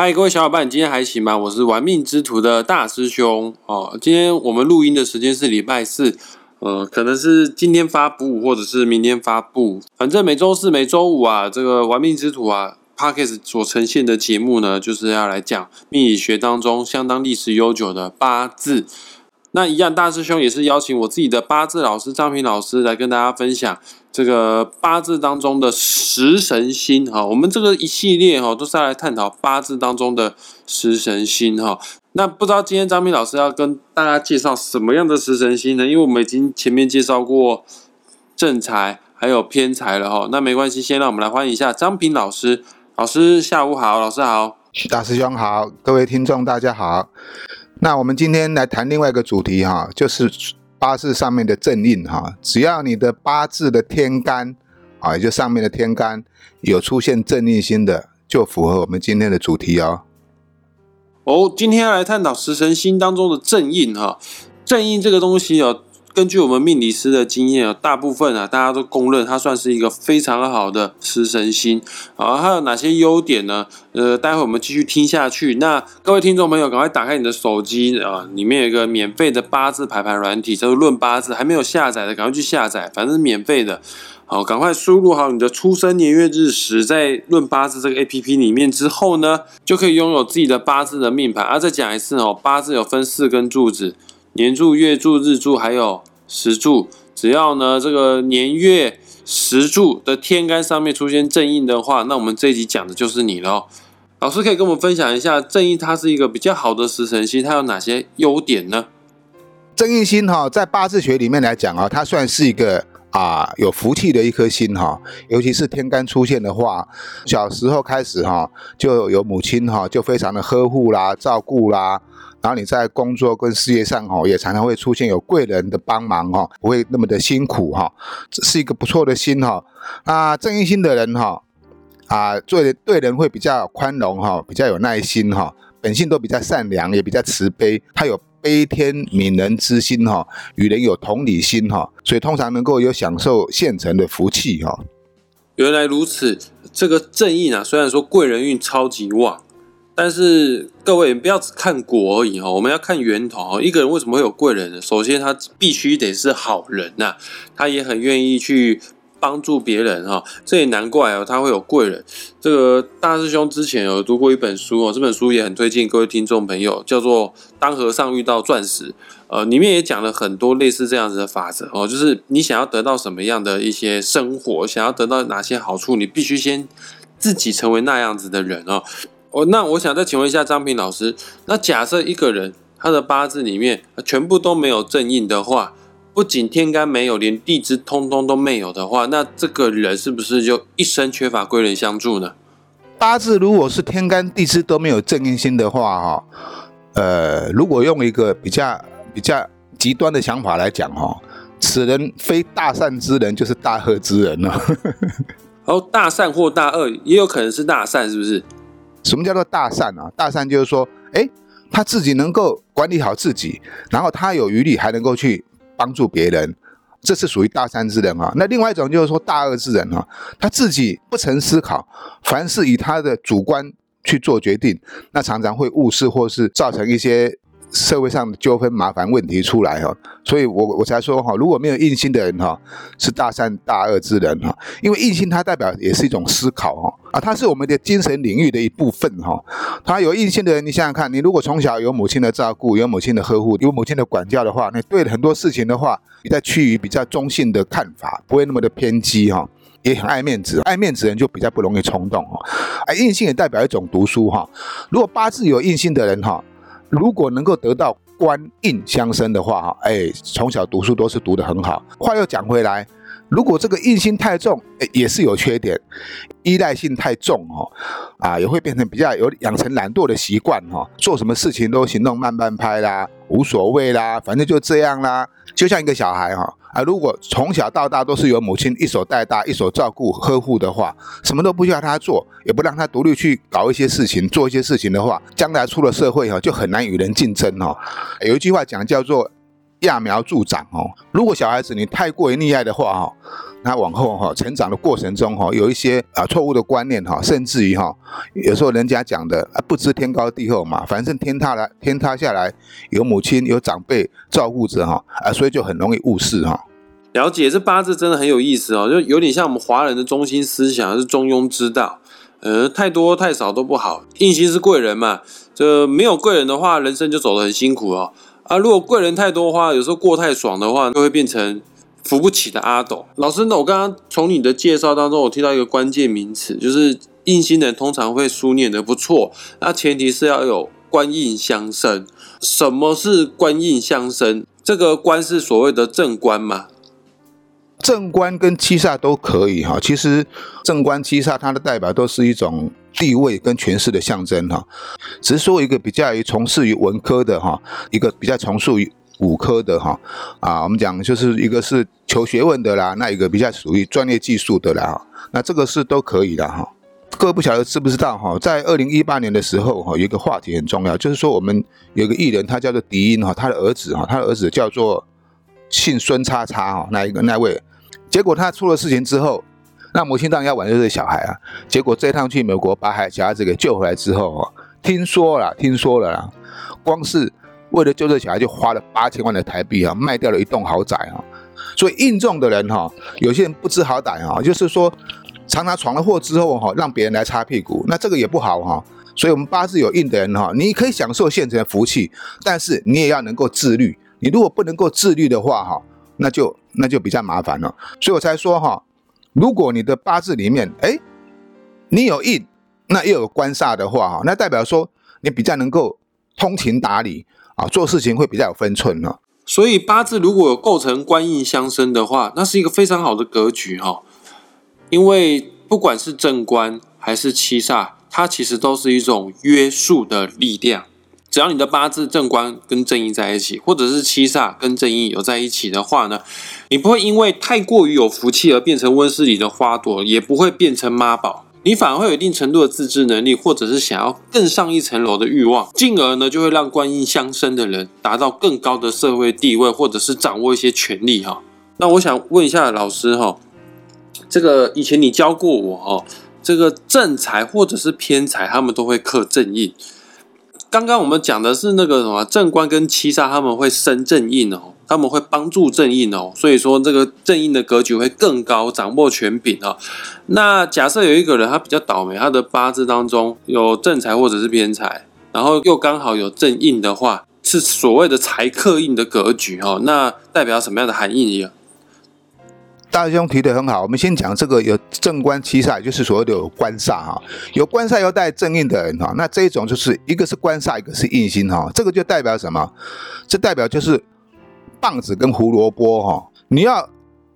嗨，各位小伙伴，今天还行吗？我是玩命之徒的大师兄哦。今天我们录音的时间是礼拜四，呃，可能是今天发布或者是明天发布，反正每周四、每周五啊，这个玩命之徒啊 p a r k e s 所呈现的节目呢，就是要来讲命理学当中相当历史悠久的八字。那一样，大师兄也是邀请我自己的八字老师张平老师来跟大家分享这个八字当中的食神星哈。我们这个一系列哈都是来探讨八字当中的食神星哈。那不知道今天张平老师要跟大家介绍什么样的食神星呢？因为我们已经前面介绍过正财还有偏财了哈。那没关系，先让我们来欢迎一下张平老师。老师下午好，老师好，大师兄好，各位听众大家好。那我们今天来谈另外一个主题哈，就是八字上面的正印哈。只要你的八字的天干啊，也就上面的天干有出现正印星的，就符合我们今天的主题哦。哦，今天要来探讨食神星当中的正印哈。正印这个东西哦。根据我们命理师的经验啊，大部分啊，大家都公认它算是一个非常好的食神星啊。它有哪些优点呢？呃，待会我们继续听下去。那各位听众朋友，赶快打开你的手机啊，里面有一个免费的八字排盘软体，叫做《论八字》，还没有下载的，赶快去下载，反正是免费的。好，赶快输入好你的出生年月日时，在《论八字》这个 A P P 里面之后呢，就可以拥有自己的八字的命盘。啊，再讲一次哦，八字有分四根柱子。年柱、月柱、日柱，还有时柱，只要呢这个年月时柱的天干上面出现正印的话，那我们这一集讲的就是你喽。老师可以跟我们分享一下正印，它是一个比较好的食神星，它有哪些优点呢？正印星哈，在八字学里面来讲啊，它算是一个啊有福气的一颗星哈，尤其是天干出现的话，小时候开始哈，就有母亲哈就非常的呵护啦、照顾啦。然后你在工作跟事业上哈，也常常会出现有贵人的帮忙哈，不会那么的辛苦哈，这是一个不错的心哈。那正义心的人哈，啊，做对人会比较宽容哈，比较有耐心哈，本性都比较善良，也比较慈悲，他有悲天悯人之心哈，与人有同理心哈，所以通常能够有享受现成的福气哈。原来如此，这个正义呢，虽然说贵人运超级旺。但是各位不要只看果而已哈，我们要看源头一个人为什么会有贵人呢？首先他必须得是好人呐，他也很愿意去帮助别人哈，这也难怪哦，他会有贵人。这个大师兄之前有读过一本书哦，这本书也很推荐各位听众朋友，叫做《当和尚遇到钻石》。呃，里面也讲了很多类似这样子的法则哦，就是你想要得到什么样的一些生活，想要得到哪些好处，你必须先自己成为那样子的人哦。哦，那我想再请问一下张平老师，那假设一个人他的八字里面全部都没有正印的话，不仅天干没有，连地支通通都没有的话，那这个人是不是就一生缺乏贵人相助呢？八字如果是天干地支都没有正印星的话，哈，呃，如果用一个比较比较极端的想法来讲，哈，此人非大善之人，就是大恶之人了。哦，大善或大恶也有可能是大善，是不是？什么叫做大善啊？大善就是说，哎，他自己能够管理好自己，然后他有余力还能够去帮助别人，这是属于大善之人啊。那另外一种就是说大恶之人啊，他自己不曾思考，凡是以他的主观去做决定，那常常会误事或是造成一些。社会上的纠纷、麻烦问题出来哈，所以我我才说哈，如果没有印星的人哈，是大善大恶之人哈，因为印星它代表也是一种思考哈，啊，它是我们的精神领域的一部分哈。他有印星的人，你想想看，你如果从小有母亲的照顾、有母亲的呵护、有母亲的管教的话，那对很多事情的话，你在趋于比较中性的看法，不会那么的偏激哈，也很爱面子，爱面子人就比较不容易冲动哈。而印星也代表一种读书哈，如果八字有印星的人哈。如果能够得到官印相生的话，哈，哎，从小读书都是读得很好。话又讲回来，如果这个印星太重，也是有缺点，依赖性太重，哦，啊，也会变成比较有养成懒惰的习惯，哈，做什么事情都行动慢半拍啦，无所谓啦，反正就这样啦，就像一个小孩，哈。啊，如果从小到大都是由母亲一手带大、一手照顾、呵护的话，什么都不需要他做，也不让他独立去搞一些事情、做一些事情的话，将来出了社会哈，就很难与人竞争哦。有一句话讲叫做揠苗助长哦。如果小孩子你太过于溺爱的话哈，那往后哈成长的过程中哈，有一些啊错误的观念哈，甚至于哈，有时候人家讲的不知天高地厚嘛，反正天塌来天塌下来有母亲有长辈照顾着哈啊，所以就很容易误事哈。了解这八字真的很有意思哦，就有点像我们华人的中心思想是中庸之道，呃，太多太少都不好。印星是贵人嘛，这没有贵人的话，人生就走得很辛苦哦。啊，如果贵人太多的话，有时候过太爽的话，就会变成扶不起的阿斗。老师，那我刚刚从你的介绍当中，我听到一个关键名词，就是印星人通常会书念的不错，那前提是要有官印相生。什么是官印相生？这个官是所谓的正官嘛？正官跟七煞都可以哈，其实正官七煞它的代表都是一种地位跟权势的象征哈，只是说一个比较于从事于文科的哈，一个比较从事于武科的哈，啊，我们讲就是一个是求学问的啦，那一个比较属于专业技术的啦，那这个是都可以的哈。各位不晓得知不知道哈，在二零一八年的时候哈，有一个话题很重要，就是说我们有一个艺人，他叫做迪音哈，他的儿子哈，他的儿子叫做姓孙叉叉哈，那一个那位。结果他出了事情之后，那母亲当然要挽救这小孩啊。结果这趟去美国把孩小孩子给救回来之后哦，听说了，听说了啦，光是为了救这小孩就花了八千万的台币啊，卖掉了一栋豪宅啊。所以应重的人哈，有些人不知好歹啊，就是说常常闯了祸之后哈，让别人来擦屁股，那这个也不好哈。所以我们八字有印的人哈，你可以享受现成的福气，但是你也要能够自律。你如果不能够自律的话哈。那就那就比较麻烦了，所以我才说哈，如果你的八字里面，哎，你有印，那又有官煞的话哈，那代表说你比较能够通情达理啊，做事情会比较有分寸呢。所以八字如果有构成官印相生的话，那是一个非常好的格局哈，因为不管是正官还是七煞，它其实都是一种约束的力量。只要你的八字正官跟正印在一起，或者是七煞跟正印有在一起的话呢，你不会因为太过于有福气而变成温室里的花朵，也不会变成妈宝，你反而会有一定程度的自制能力，或者是想要更上一层楼的欲望，进而呢就会让官印相生的人达到更高的社会地位，或者是掌握一些权利哈。那我想问一下老师哈，这个以前你教过我哈，这个正财或者是偏财，他们都会克正印。刚刚我们讲的是那个什么正官跟七杀，他们会生正印哦，他们会帮助正印哦，所以说这个正印的格局会更高，掌握权柄哦。那假设有一个人他比较倒霉，他的八字当中有正财或者是偏财，然后又刚好有正印的话，是所谓的财克印的格局哦，那代表什么样的含义？大师兄提的很好，我们先讲这个有正官七煞，就是所谓的有官煞哈，有官煞又带正印的人哈，那这一种就是一个是官煞，一个是印星哈，这个就代表什么？这代表就是棒子跟胡萝卜哈，你要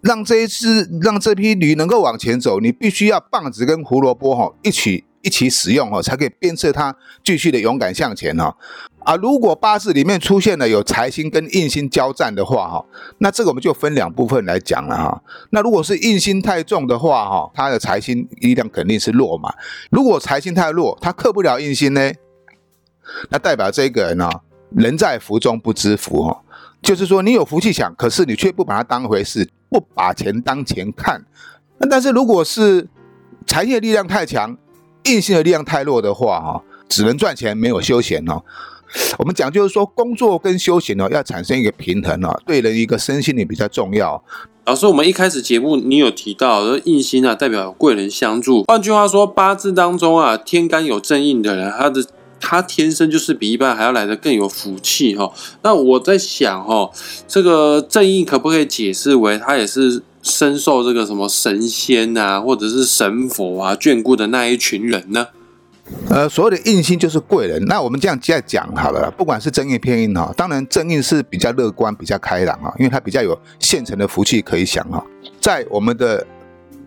让这一只让这批驴能够往前走，你必须要棒子跟胡萝卜哈一起。一起使用哦，才可以鞭策他继续的勇敢向前哦。啊，如果八字里面出现了有财星跟印星交战的话哈，那这个我们就分两部分来讲了哈。那如果是印星太重的话哈，他的财星力量肯定是弱嘛。如果财星太弱，他克不了印星呢，那代表这个人呢，人在福中不知福哦。就是说你有福气享，可是你却不把它当回事，不把钱当钱看。那但是如果是财业力量太强，硬性的力量太弱的话，哈，只能赚钱，没有休闲哦。我们讲就是说，工作跟休闲哦，要产生一个平衡哦，对人一个身心灵比较重要。老师，我们一开始节目你有提到，说印星啊代表贵人相助。换句话说，八字当中啊，天干有正印的人，他的他天生就是比一般还要来的更有福气哈。那我在想哈，这个正印可不可以解释为他也是？深受这个什么神仙啊，或者是神佛啊眷顾的那一群人呢？呃，所谓的印星就是贵人。那我们这样再讲好了，不管是正印偏印哈，当然正印是比较乐观、比较开朗啊，因为它比较有现成的福气可以享哈。在我们的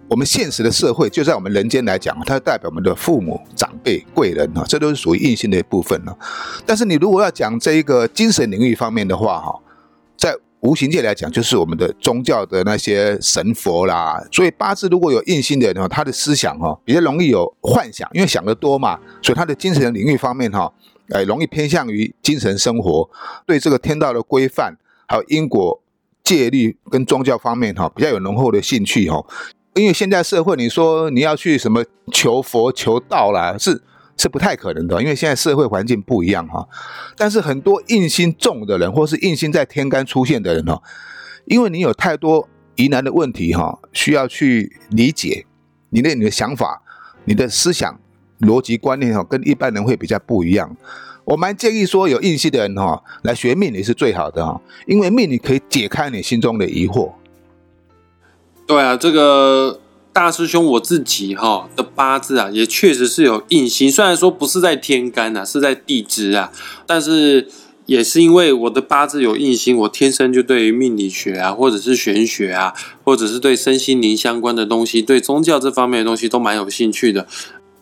我们现实的社会，就在我们人间来讲，它代表我们的父母、长辈、贵人哈，这都是属于印星的一部分了。但是你如果要讲这一个精神领域方面的话哈，在无形界来讲，就是我们的宗教的那些神佛啦。所以八字如果有印星的人，他的思想哈比较容易有幻想，因为想得多嘛，所以他的精神领域方面哈，呃，容易偏向于精神生活，对这个天道的规范还有因果戒律跟宗教方面哈比较有浓厚的兴趣哈。因为现在社会，你说你要去什么求佛求道啦，是是不太可能的，因为现在社会环境不一样哈。但是很多印心重的人，或是印心在天干出现的人哦，因为你有太多疑难的问题哈，需要去理解你的你的想法、你的思想逻辑观念哈，跟一般人会比较不一样。我蛮建议说，有印心的人哈，来学命理是最好的哈，因为命理可以解开你心中的疑惑。对啊，这个大师兄我自己哈的八字啊，也确实是有印星，虽然说不是在天干啊，是在地支啊，但是也是因为我的八字有印星，我天生就对于命理学啊，或者是玄学啊，或者是对身心灵相关的东西，对宗教这方面的东西都蛮有兴趣的。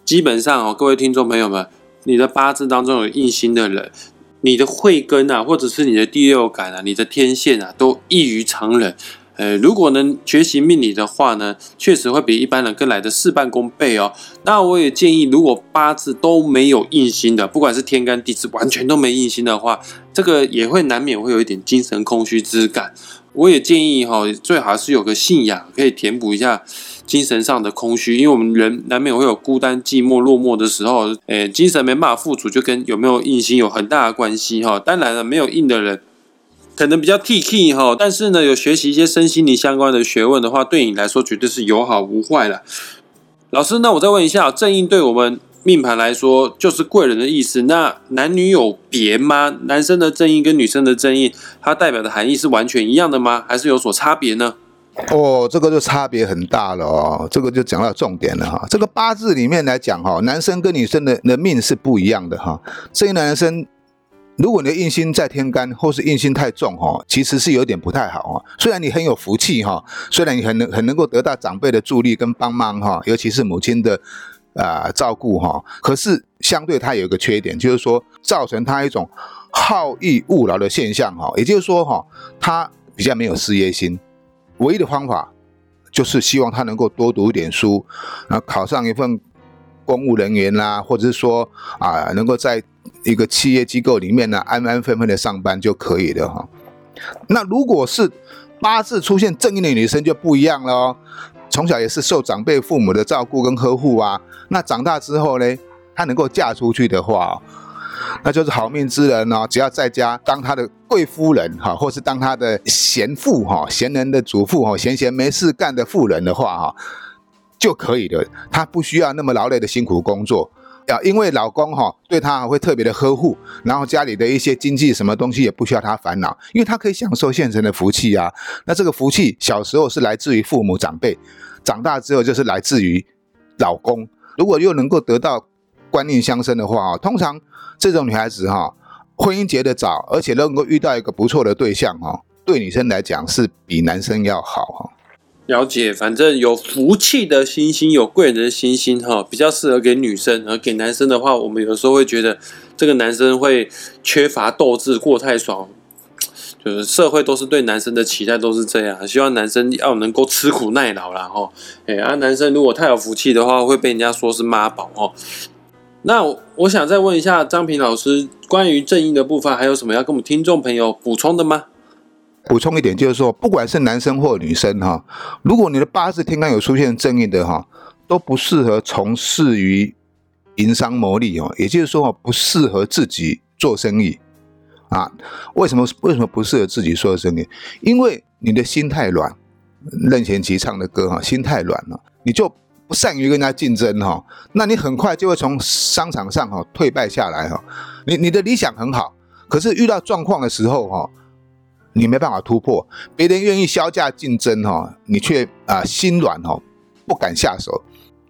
基本上哦，各位听众朋友们，你的八字当中有印星的人，你的慧根啊，或者是你的第六感啊，你的天线啊，都异于常人。呃，如果能学习命理的话呢，确实会比一般人更来的事半功倍哦。那我也建议，如果八字都没有印星的，不管是天干地支完全都没印星的话，这个也会难免会有一点精神空虚之感。我也建议哈，最好是有个信仰可以填补一下精神上的空虚，因为我们人难免会有孤单、寂寞、落寞的时候，诶，精神没办法富足，就跟有没有印星有很大的关系哈。当然了，没有印的人。可能比较 T K 哈，但是呢，有学习一些身心灵相关的学问的话，对你来说绝对是有好无坏了。老师，那我再问一下，正印对我们命盘来说就是贵人的意思，那男女有别吗？男生的正印跟女生的正印，它代表的含义是完全一样的吗？还是有所差别呢？哦，这个就差别很大了哦，这个就讲到重点了哈。这个八字里面来讲哈，男生跟女生的的命是不一样的哈，这一男生。如果你的印星在天干，或是印星太重哈，其实是有点不太好哈。虽然你很有福气哈，虽然你很能很能够得到长辈的助力跟帮忙哈，尤其是母亲的啊照顾哈，可是相对它有一个缺点，就是说造成他一种好逸恶劳的现象哈。也就是说哈，他比较没有事业心，唯一的方法就是希望他能够多读一点书，然后考上一份公务人员啦，或者是说啊能够在。一个企业机构里面呢，安安分分的上班就可以了哈。那如果是八字出现正印的女生就不一样了哦。从小也是受长辈父母的照顾跟呵护啊。那长大之后呢，她能够嫁出去的话，那就是好命之人哦。只要在家当她的贵夫人哈，或是当她的贤妇哈，贤人的主妇哈，闲闲没事干的妇人的话哈，就可以了。她不需要那么劳累的辛苦工作。啊，因为老公哈对她会特别的呵护，然后家里的一些经济什么东西也不需要她烦恼，因为她可以享受现成的福气啊。那这个福气小时候是来自于父母长辈，长大之后就是来自于老公。如果又能够得到观念相生的话啊，通常这种女孩子哈，婚姻结得早，而且能够遇到一个不错的对象哈，对女生来讲是比男生要好哈。了解，反正有福气的星星，有贵人的星星，哈，比较适合给女生，而给男生的话，我们有时候会觉得这个男生会缺乏斗志，过太爽。就是社会都是对男生的期待都是这样，希望男生要能够吃苦耐劳啦，哈。哎，啊，男生如果太有福气的话，会被人家说是妈宝，哦。那我想再问一下张平老师，关于正义的部分，还有什么要跟我们听众朋友补充的吗？补充一点，就是说，不管是男生或女生哈，如果你的八字天干有出现正印的哈，都不适合从事于营商牟利哦，也就是说不适合自己做生意啊。为什么？为什么不适合自己做生意？因为你的心太软，任贤齐唱的歌哈，心太软了，你就不善于跟人家竞争哈，那你很快就会从商场上哈退败下来哈。你你的理想很好，可是遇到状况的时候哈。你没办法突破，别人愿意销价竞争哈，你却啊心软哈，不敢下手。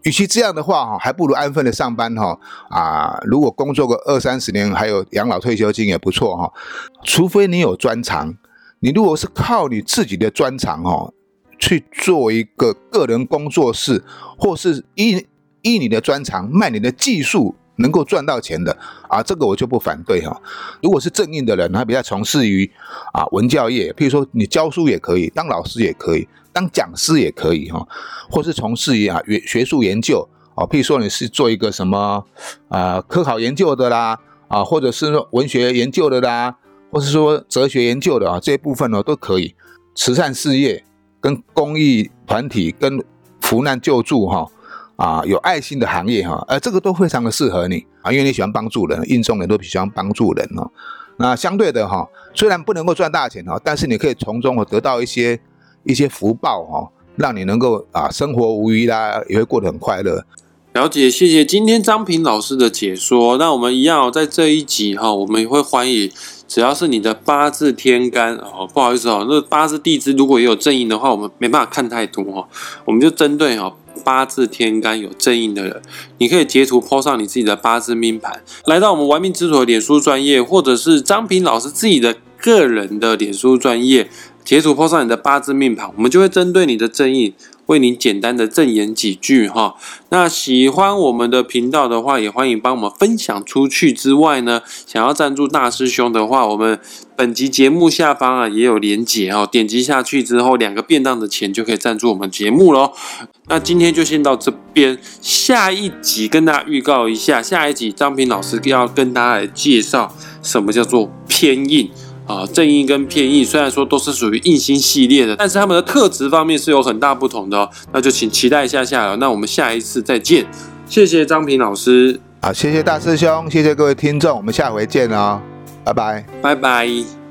与其这样的话哈，还不如安分的上班哈啊！如果工作个二三十年，还有养老退休金也不错哈。除非你有专长，你如果是靠你自己的专长哈去做一个个人工作室，或是依依你的专长卖你的技术。能够赚到钱的啊，这个我就不反对哈。如果是正印的人，他比较从事于啊文教业，譬如说你教书也可以，当老师也可以，当讲师也可以哈，或是从事于啊学学术研究啊，譬如说你是做一个什么啊科考研究的啦啊，或者是说文学研究的啦，或是说哲学研究的啊这一部分呢都可以。慈善事业跟公益团体跟扶难救助哈啊有爱心的行业哈，呃这个都非常的适合你啊，因为你喜欢帮助人，运送人都喜欢帮助人哦。那相对的哈，虽然不能够赚大钱哈，但是你可以从中得到一些一些福报哈，让你能够啊生活无虞啦，也会过得很快乐。了解，谢谢今天张平老师的解说。那我们一样在这一集哈，我们也会欢迎，只要是你的八字天干哦，不好意思哦，那八字地支如果也有正印的话，我们没办法看太多哦，我们就针对哦八字天干有正印的人，你可以截图 po 上你自己的八字命盘，来到我们玩命之所的脸书专业，或者是张平老师自己的个人的脸书专业，截图 po 上你的八字命盘，我们就会针对你的正印。为你简单的赠言几句哈，那喜欢我们的频道的话，也欢迎帮我们分享出去。之外呢，想要赞助大师兄的话，我们本集节目下方啊也有连结哦，点击下去之后，两个便当的钱就可以赞助我们节目喽。那今天就先到这边，下一集跟大家预告一下，下一集张平老师要跟大家来介绍什么叫做偏印。啊，正义跟偏义虽然说都是属于硬星系列的，但是他们的特质方面是有很大不同的哦。那就请期待一下下了。那我们下一次再见，谢谢张平老师，好，谢谢大师兄，谢谢各位听众，我们下回见哦，拜拜，拜拜。